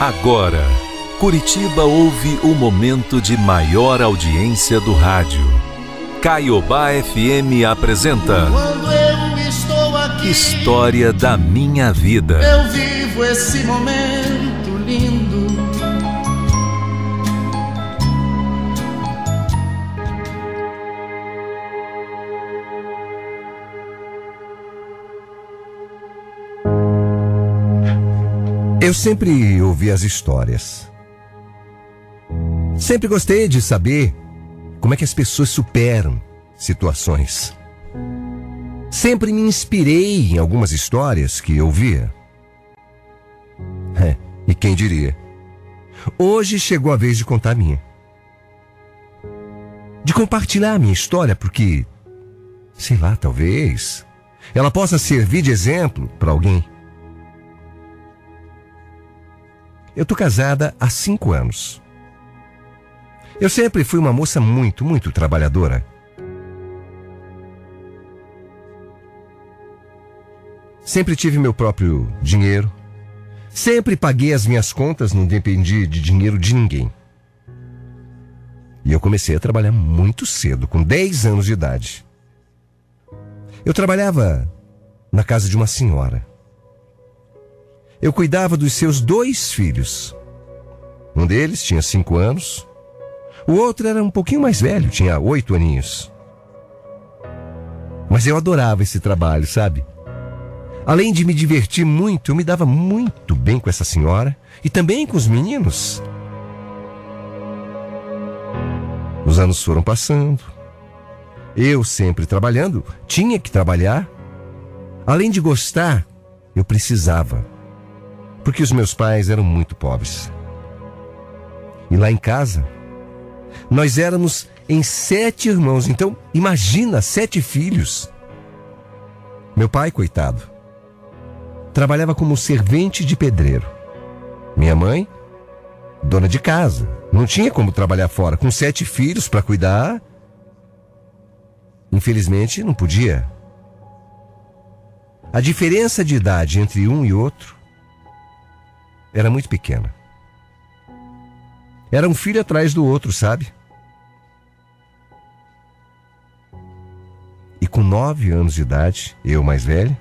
Agora, Curitiba ouve o momento de maior audiência do rádio. Caiobá FM apresenta Quando eu estou aqui, História da Minha Vida. eu vivo esse momento lindo. Eu sempre ouvi as histórias. Sempre gostei de saber como é que as pessoas superam situações. Sempre me inspirei em algumas histórias que ouvia. É, e quem diria? Hoje chegou a vez de contar a minha. De compartilhar a minha história, porque, sei lá, talvez ela possa servir de exemplo para alguém. Eu tô casada há cinco anos. Eu sempre fui uma moça muito, muito trabalhadora. Sempre tive meu próprio dinheiro. Sempre paguei as minhas contas, não dependi de dinheiro de ninguém. E eu comecei a trabalhar muito cedo, com 10 anos de idade. Eu trabalhava na casa de uma senhora. Eu cuidava dos seus dois filhos. Um deles tinha cinco anos, o outro era um pouquinho mais velho, tinha oito aninhos. Mas eu adorava esse trabalho, sabe? Além de me divertir muito, eu me dava muito bem com essa senhora e também com os meninos. Os anos foram passando. Eu sempre trabalhando, tinha que trabalhar. Além de gostar, eu precisava. Porque os meus pais eram muito pobres. E lá em casa, nós éramos em sete irmãos. Então, imagina, sete filhos. Meu pai, coitado, trabalhava como servente de pedreiro. Minha mãe, dona de casa. Não tinha como trabalhar fora. Com sete filhos para cuidar. Infelizmente, não podia. A diferença de idade entre um e outro era muito pequena. Era um filho atrás do outro, sabe? E com nove anos de idade, eu mais velho,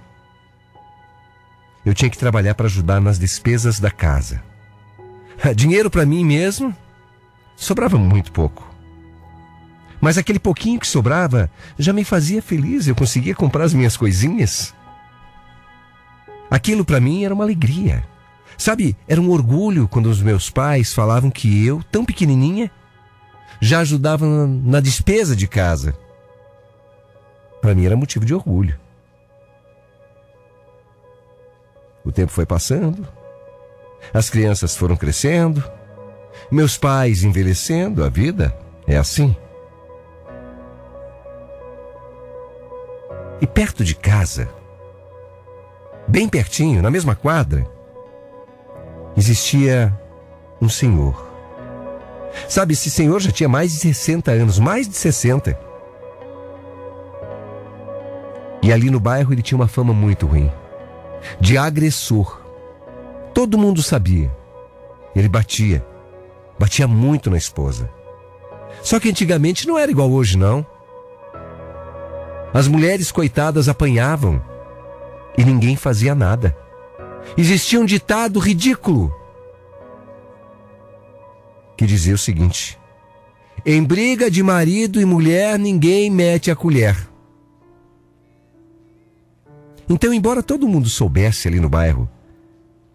eu tinha que trabalhar para ajudar nas despesas da casa. Dinheiro para mim mesmo sobrava muito pouco. Mas aquele pouquinho que sobrava já me fazia feliz, eu conseguia comprar as minhas coisinhas. Aquilo para mim era uma alegria. Sabe, era um orgulho quando os meus pais falavam que eu, tão pequenininha, já ajudava na, despesa de casa. Para mim era motivo de orgulho. O tempo foi passando, as crianças foram crescendo, meus pais envelhecendo, a vida é assim. E perto de casa, bem pertinho, na mesma quadra, existia um senhor. Sabe, esse senhor já tinha mais de 60 anos, mais de 60. E ali no bairro ele tinha uma fama muito ruim de agressor. Todo mundo sabia. Ele batia. Batia muito na esposa. Só que antigamente não era igual hoje, não. As mulheres coitadas apanhavam e ninguém fazia nada. Existia um ditado ridículo que dizia o seguinte: Em briga de marido e mulher ninguém mete a colher. Então, embora todo mundo soubesse ali no bairro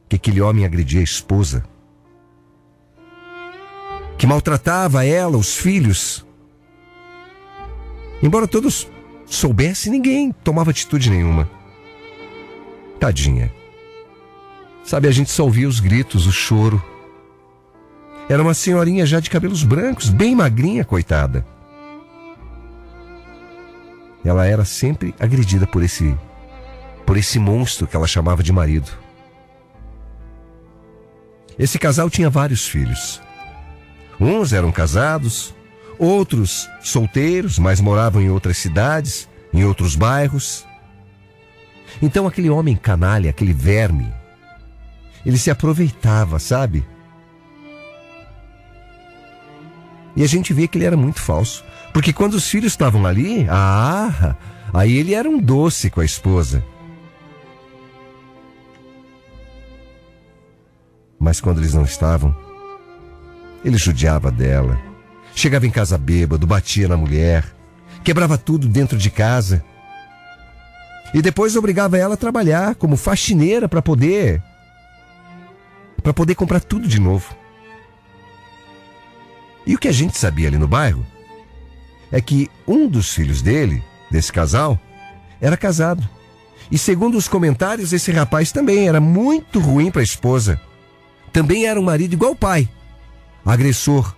que aquele homem agredia a esposa, que maltratava ela, os filhos, embora todos soubessem, ninguém tomava atitude nenhuma. Tadinha. Sabe, a gente só ouvia os gritos, o choro. Era uma senhorinha já de cabelos brancos, bem magrinha, coitada. Ela era sempre agredida por esse por esse monstro que ela chamava de marido. Esse casal tinha vários filhos. Uns eram casados, outros solteiros, mas moravam em outras cidades, em outros bairros. Então aquele homem canalha, aquele verme, ele se aproveitava, sabe? E a gente vê que ele era muito falso. Porque quando os filhos estavam ali, ah, aí ele era um doce com a esposa. Mas quando eles não estavam, ele judiava dela. Chegava em casa bêbado, batia na mulher, quebrava tudo dentro de casa. E depois obrigava ela a trabalhar como faxineira para poder para poder comprar tudo de novo. E o que a gente sabia ali no bairro é que um dos filhos dele, desse casal, era casado. E segundo os comentários, esse rapaz também era muito ruim para a esposa. Também era um marido igual o pai. Agressor,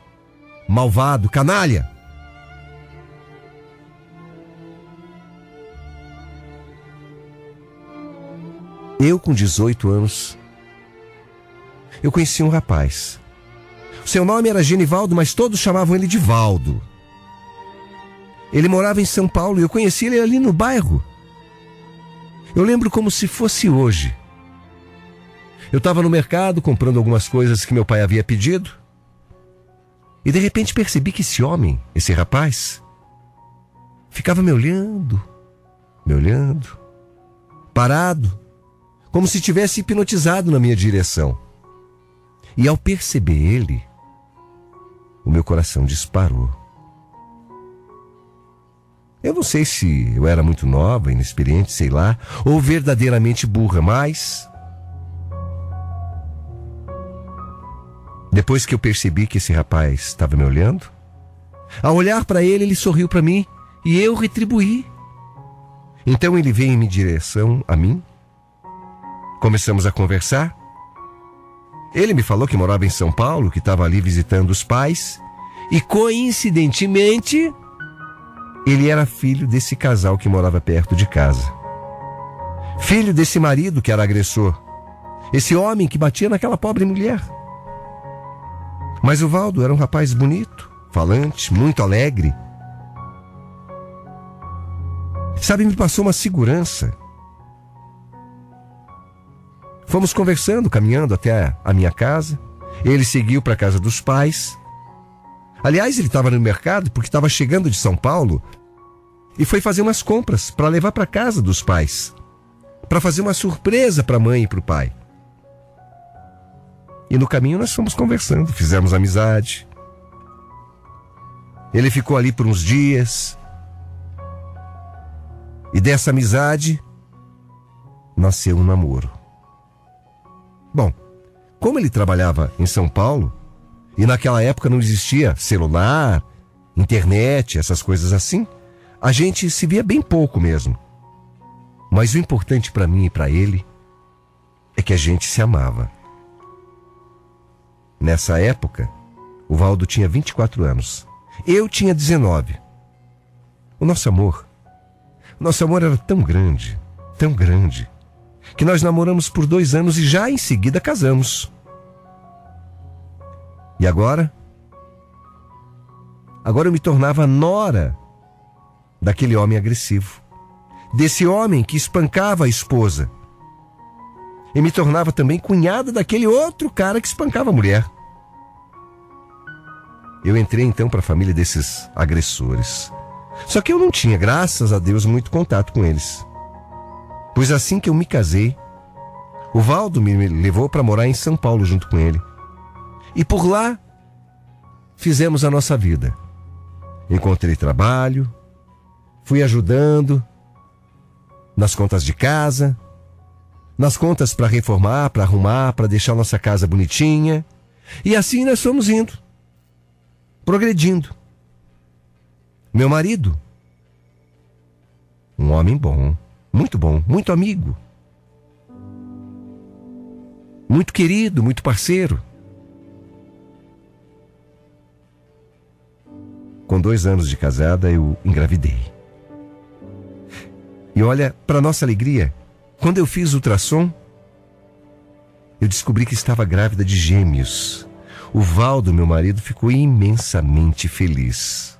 malvado, canalha. Eu, com 18 anos, eu conheci um rapaz. Seu nome era Genivaldo, mas todos chamavam ele de Valdo. Ele morava em São Paulo e eu conheci ele ali no bairro. Eu lembro como se fosse hoje. Eu estava no mercado comprando algumas coisas que meu pai havia pedido. E de repente percebi que esse homem, esse rapaz, ficava me olhando, me olhando, parado, como se tivesse hipnotizado na minha direção. E ao perceber ele, o meu coração disparou. Eu não sei se eu era muito nova, inexperiente, sei lá, ou verdadeiramente burra, mas. Depois que eu percebi que esse rapaz estava me olhando, ao olhar para ele, ele sorriu para mim e eu retribuí. Então ele veio em minha direção a mim. Começamos a conversar. Ele me falou que morava em São Paulo, que estava ali visitando os pais, e coincidentemente, ele era filho desse casal que morava perto de casa. Filho desse marido que era agressor. Esse homem que batia naquela pobre mulher. Mas o Valdo era um rapaz bonito, falante, muito alegre. Sabe, me passou uma segurança. Fomos conversando, caminhando até a minha casa. Ele seguiu para a casa dos pais. Aliás, ele estava no mercado porque estava chegando de São Paulo e foi fazer umas compras para levar para casa dos pais, para fazer uma surpresa para a mãe e para o pai. E no caminho nós fomos conversando, fizemos amizade. Ele ficou ali por uns dias. E dessa amizade nasceu um namoro. Bom, como ele trabalhava em São Paulo, e naquela época não existia celular, internet, essas coisas assim, a gente se via bem pouco mesmo. Mas o importante para mim e para ele é que a gente se amava. Nessa época, o Valdo tinha 24 anos. Eu tinha 19. O nosso amor, nosso amor era tão grande, tão grande, que nós namoramos por dois anos e já em seguida casamos. E agora? Agora eu me tornava nora daquele homem agressivo, desse homem que espancava a esposa. E me tornava também cunhada daquele outro cara que espancava a mulher. Eu entrei então para a família desses agressores. Só que eu não tinha, graças a Deus, muito contato com eles. Pois assim que eu me casei, o Valdo me levou para morar em São Paulo junto com ele. E por lá fizemos a nossa vida. Encontrei trabalho, fui ajudando nas contas de casa, nas contas para reformar, para arrumar, para deixar nossa casa bonitinha. E assim nós fomos indo, progredindo. Meu marido, um homem bom, muito bom, muito amigo. Muito querido, muito parceiro. Com dois anos de casada, eu engravidei. E olha, para nossa alegria, quando eu fiz ultrassom, eu descobri que estava grávida de gêmeos. O Valdo, meu marido, ficou imensamente feliz.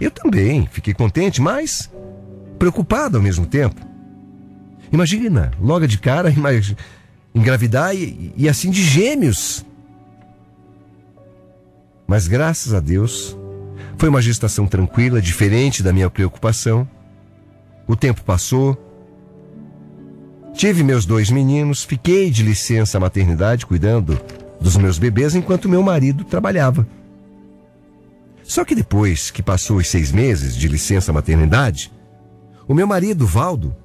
Eu também fiquei contente, mas preocupado ao mesmo tempo. Imagina, logo de cara, engravidar e, e assim de gêmeos. Mas graças a Deus, foi uma gestação tranquila, diferente da minha preocupação. O tempo passou. Tive meus dois meninos, fiquei de licença maternidade cuidando dos meus bebês enquanto meu marido trabalhava. Só que depois que passou os seis meses de licença maternidade, o meu marido, Valdo,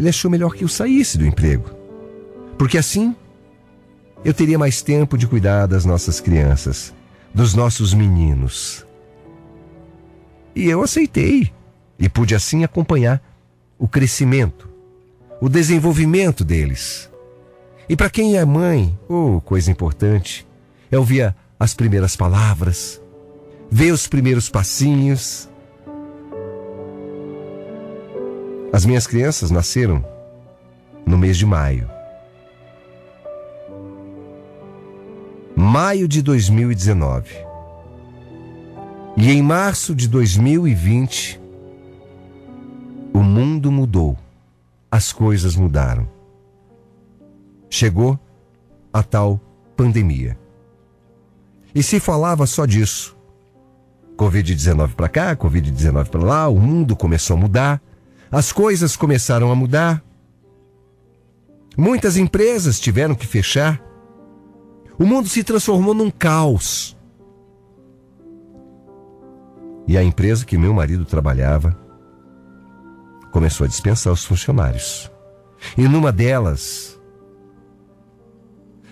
ele achou melhor que eu saísse do emprego. Porque assim eu teria mais tempo de cuidar das nossas crianças, dos nossos meninos. E eu aceitei e pude assim acompanhar o crescimento, o desenvolvimento deles. E para quem é mãe, oh, coisa importante, é ouvir as primeiras palavras, ver os primeiros passinhos. As minhas crianças nasceram no mês de maio. Maio de 2019. E em março de 2020, o mundo mudou, as coisas mudaram. Chegou a tal pandemia. E se falava só disso. Covid-19 para cá, Covid-19 para lá, o mundo começou a mudar, as coisas começaram a mudar. Muitas empresas tiveram que fechar. O mundo se transformou num caos. E a empresa que meu marido trabalhava começou a dispensar os funcionários. E numa delas,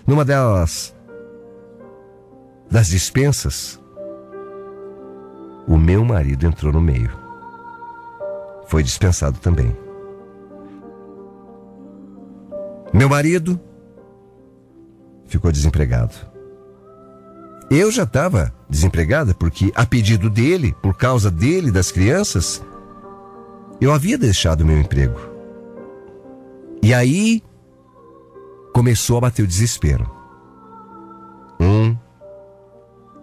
numa delas, das dispensas, o meu marido entrou no meio. Foi dispensado também. Meu marido ficou desempregado. Eu já estava desempregada porque, a pedido dele, por causa dele, das crianças, eu havia deixado meu emprego. E aí começou a bater o desespero. Um,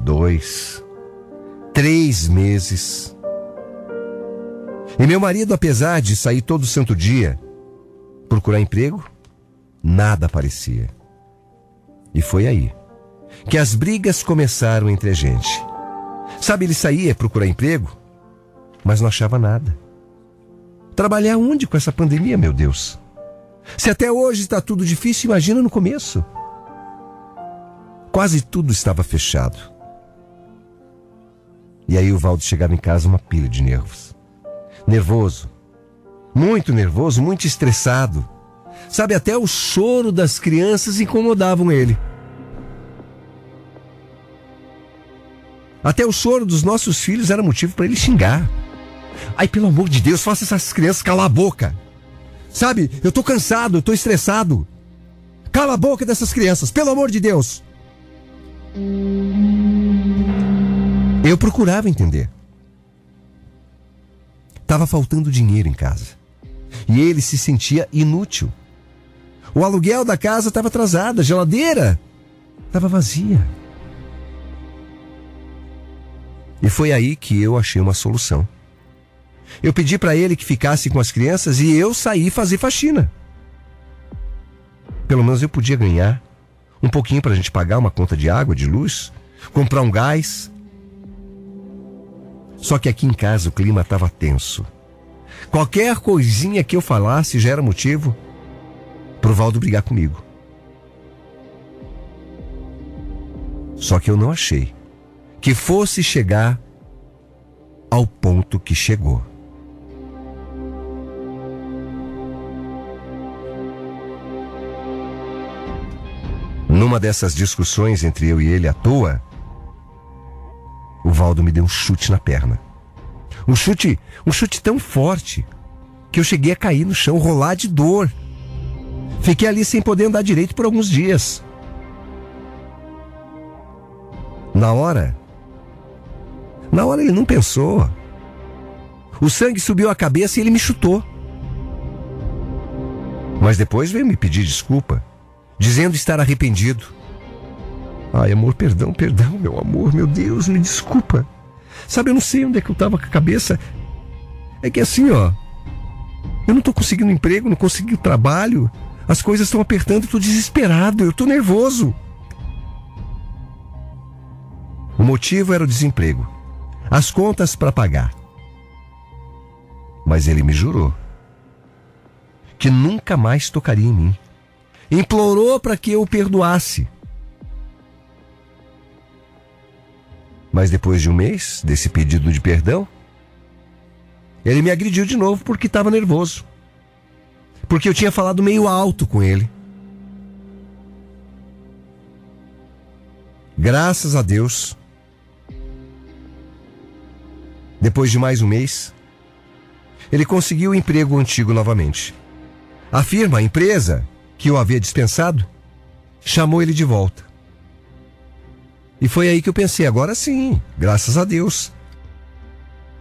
dois, três meses. E meu marido, apesar de sair todo santo dia procurar emprego, nada aparecia. E foi aí que as brigas começaram entre a gente. Sabe, ele saía procurar emprego, mas não achava nada. Trabalhar onde com essa pandemia, meu Deus? Se até hoje está tudo difícil, imagina no começo. Quase tudo estava fechado. E aí o Valdo chegava em casa uma pilha de nervos. Nervoso. Muito nervoso, muito estressado. Sabe, até o choro das crianças incomodavam ele. Até o choro dos nossos filhos era motivo para ele xingar. Ai, pelo amor de Deus, faça essas crianças calar a boca. Sabe, eu tô cansado, eu tô estressado. Cala a boca dessas crianças, pelo amor de Deus. Eu procurava entender. Tava faltando dinheiro em casa. E ele se sentia inútil. O aluguel da casa estava atrasado, a geladeira estava vazia. E foi aí que eu achei uma solução. Eu pedi para ele que ficasse com as crianças e eu saí fazer faxina. Pelo menos eu podia ganhar um pouquinho para a gente pagar uma conta de água, de luz, comprar um gás, só que aqui em casa o clima estava tenso. Qualquer coisinha que eu falasse já era motivo pro Valdo brigar comigo. Só que eu não achei que fosse chegar ao ponto que chegou. Numa dessas discussões entre eu e ele à toa, o Valdo me deu um chute na perna. Um chute, um chute tão forte que eu cheguei a cair no chão, rolar de dor. Fiquei ali sem poder andar direito por alguns dias. Na hora, na hora ele não pensou. O sangue subiu a cabeça e ele me chutou. Mas depois veio me pedir desculpa, dizendo estar arrependido. Ai, amor, perdão, perdão, meu amor, meu Deus, me desculpa. Sabe, eu não sei onde é que eu tava com a cabeça. É que assim, ó. Eu não tô conseguindo emprego, não consegui trabalho. As coisas estão apertando, eu tô desesperado, eu tô nervoso. O motivo era o desemprego, as contas para pagar. Mas ele me jurou que nunca mais tocaria em mim. Implorou para que eu o perdoasse. Mas depois de um mês desse pedido de perdão, ele me agrediu de novo porque estava nervoso. Porque eu tinha falado meio alto com ele. Graças a Deus, depois de mais um mês, ele conseguiu o emprego antigo novamente. A firma, a empresa que o havia dispensado, chamou ele de volta. E foi aí que eu pensei, agora sim, graças a Deus.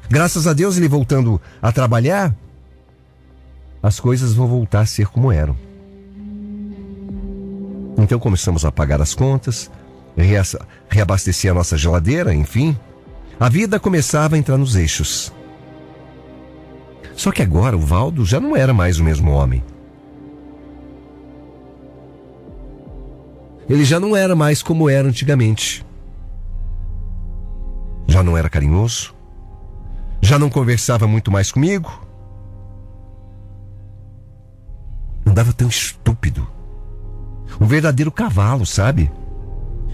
Graças a Deus, ele voltando a trabalhar, as coisas vão voltar a ser como eram. Então começamos a pagar as contas, reabastecer a nossa geladeira, enfim. A vida começava a entrar nos eixos. Só que agora o Valdo já não era mais o mesmo homem. Ele já não era mais como era antigamente. Já não era carinhoso. Já não conversava muito mais comigo. Andava tão estúpido. Um verdadeiro cavalo, sabe?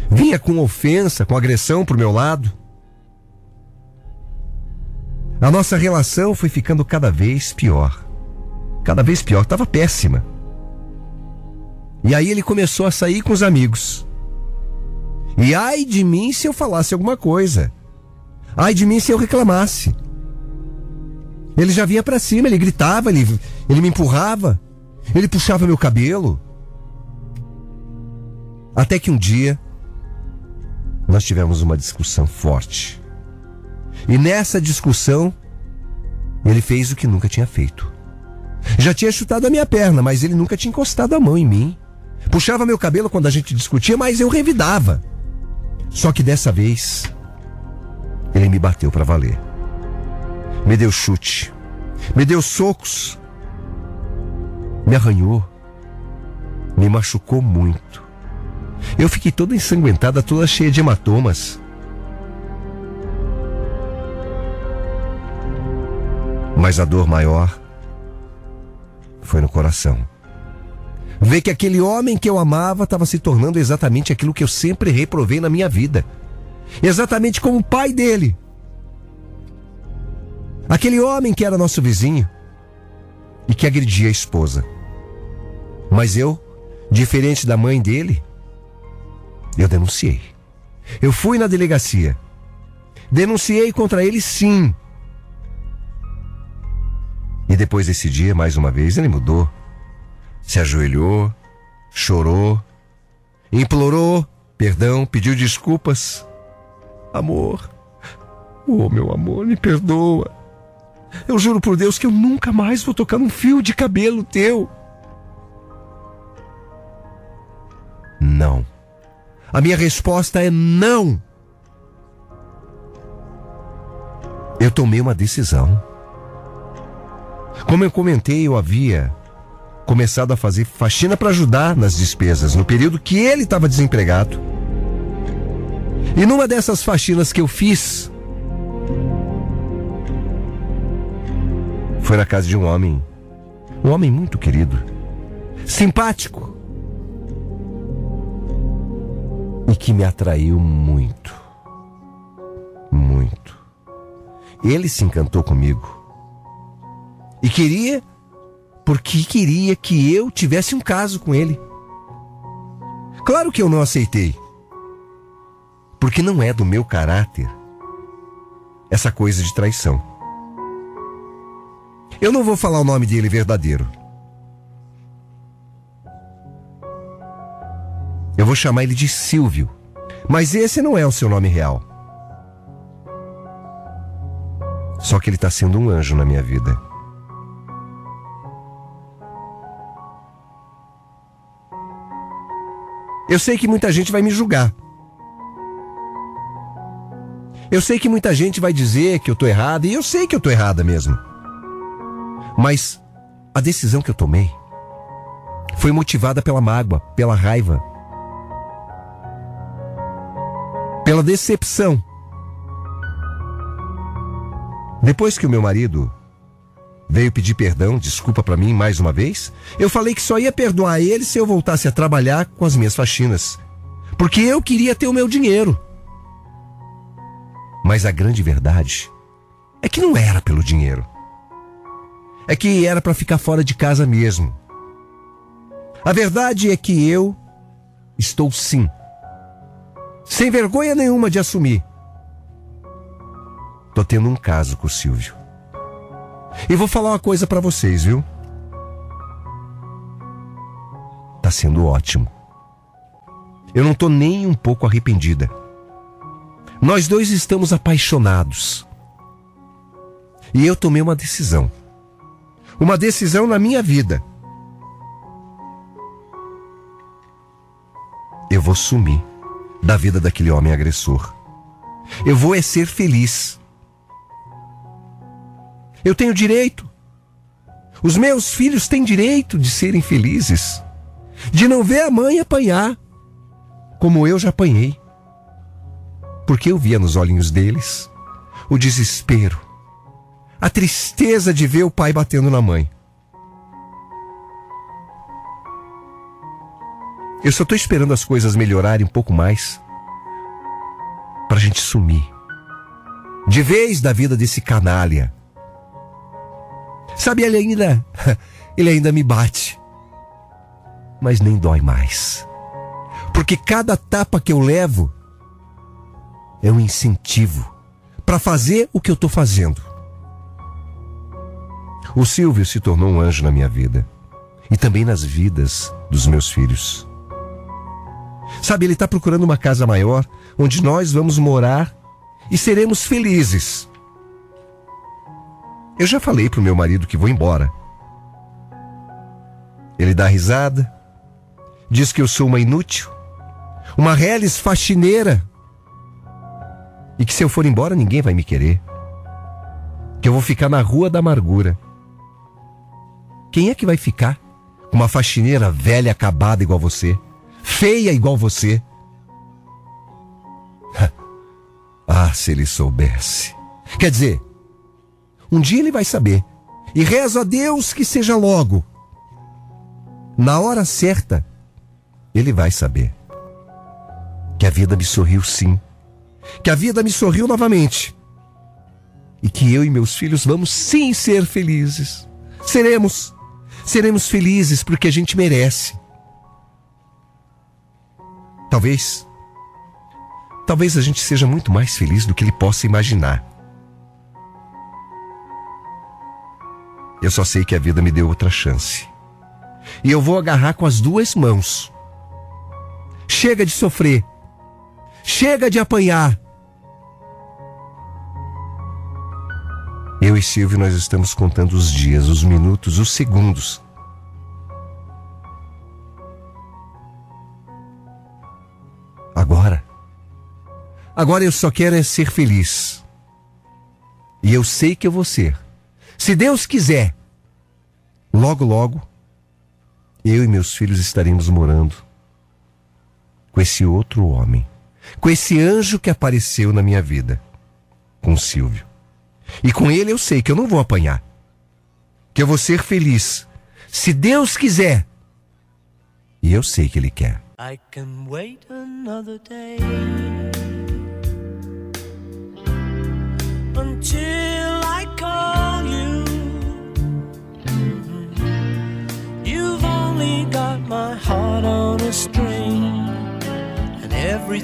Vinha com ofensa, com agressão pro meu lado. A nossa relação foi ficando cada vez pior. Cada vez pior, estava péssima. E aí ele começou a sair com os amigos. E ai de mim se eu falasse alguma coisa. Ai de mim se eu reclamasse. Ele já vinha para cima, ele gritava, ele, ele me empurrava, ele puxava meu cabelo. Até que um dia nós tivemos uma discussão forte. E nessa discussão ele fez o que nunca tinha feito. Já tinha chutado a minha perna, mas ele nunca tinha encostado a mão em mim. Puxava meu cabelo quando a gente discutia, mas eu revidava. Só que dessa vez, ele me bateu para valer. Me deu chute, me deu socos, me arranhou, me machucou muito. Eu fiquei toda ensanguentada, toda cheia de hematomas. Mas a dor maior foi no coração. Ver que aquele homem que eu amava estava se tornando exatamente aquilo que eu sempre reprovei na minha vida. Exatamente como o pai dele. Aquele homem que era nosso vizinho e que agredia a esposa. Mas eu, diferente da mãe dele, eu denunciei. Eu fui na delegacia. Denunciei contra ele sim. E depois desse dia, mais uma vez, ele mudou se ajoelhou, chorou, implorou perdão, pediu desculpas. Amor, oh meu amor, me perdoa. Eu juro por Deus que eu nunca mais vou tocar num fio de cabelo teu. Não. A minha resposta é não. Eu tomei uma decisão. Como eu comentei, eu havia começado a fazer faxina para ajudar nas despesas no período que ele estava desempregado. E numa dessas faxinas que eu fiz, foi na casa de um homem, um homem muito querido, simpático e que me atraiu muito, muito. Ele se encantou comigo e queria porque queria que eu tivesse um caso com ele. Claro que eu não aceitei. Porque não é do meu caráter essa coisa de traição. Eu não vou falar o nome dele verdadeiro. Eu vou chamar ele de Silvio. Mas esse não é o seu nome real. Só que ele está sendo um anjo na minha vida. Eu sei que muita gente vai me julgar. Eu sei que muita gente vai dizer que eu tô errada, e eu sei que eu tô errada mesmo. Mas a decisão que eu tomei foi motivada pela mágoa, pela raiva, pela decepção. Depois que o meu marido veio pedir perdão, desculpa para mim mais uma vez, eu falei que só ia perdoar ele se eu voltasse a trabalhar com as minhas faxinas. Porque eu queria ter o meu dinheiro. Mas a grande verdade é que não era pelo dinheiro. É que era para ficar fora de casa mesmo. A verdade é que eu estou sim, sem vergonha nenhuma de assumir. Tô tendo um caso com o Silvio. E vou falar uma coisa para vocês, viu? Tá sendo ótimo. Eu não tô nem um pouco arrependida. Nós dois estamos apaixonados. E eu tomei uma decisão. Uma decisão na minha vida. Eu vou sumir da vida daquele homem agressor. Eu vou é ser feliz. Eu tenho direito. Os meus filhos têm direito de serem felizes. De não ver a mãe apanhar, como eu já apanhei. Porque eu via nos olhinhos deles o desespero, a tristeza de ver o pai batendo na mãe. Eu só estou esperando as coisas melhorarem um pouco mais para a gente sumir de vez da vida desse canalha. Sabe, ele ainda, ele ainda me bate, mas nem dói mais, porque cada tapa que eu levo é um incentivo para fazer o que eu estou fazendo. O Silvio se tornou um anjo na minha vida e também nas vidas dos meus filhos. Sabe, ele está procurando uma casa maior onde nós vamos morar e seremos felizes. Eu já falei pro meu marido que vou embora. Ele dá risada, diz que eu sou uma inútil, uma reles faxineira e que se eu for embora ninguém vai me querer. Que eu vou ficar na rua da amargura. Quem é que vai ficar com uma faxineira velha acabada igual você? feia igual você. ah, se ele soubesse. Quer dizer, um dia ele vai saber. E rezo a Deus que seja logo. Na hora certa, ele vai saber. Que a vida me sorriu sim. Que a vida me sorriu novamente. E que eu e meus filhos vamos sim ser felizes. Seremos. Seremos felizes porque a gente merece. Talvez. Talvez a gente seja muito mais feliz do que ele possa imaginar. Eu só sei que a vida me deu outra chance. E eu vou agarrar com as duas mãos. Chega de sofrer. Chega de apanhar. Eu e Silvio, nós estamos contando os dias, os minutos, os segundos Agora. Agora eu só quero é ser feliz. E eu sei que eu vou ser. Se Deus quiser, logo, logo, eu e meus filhos estaremos morando com esse outro homem, com esse anjo que apareceu na minha vida, com Silvio. E com ele eu sei que eu não vou apanhar, que eu vou ser feliz, se Deus quiser. E eu sei que ele quer. I can wait another day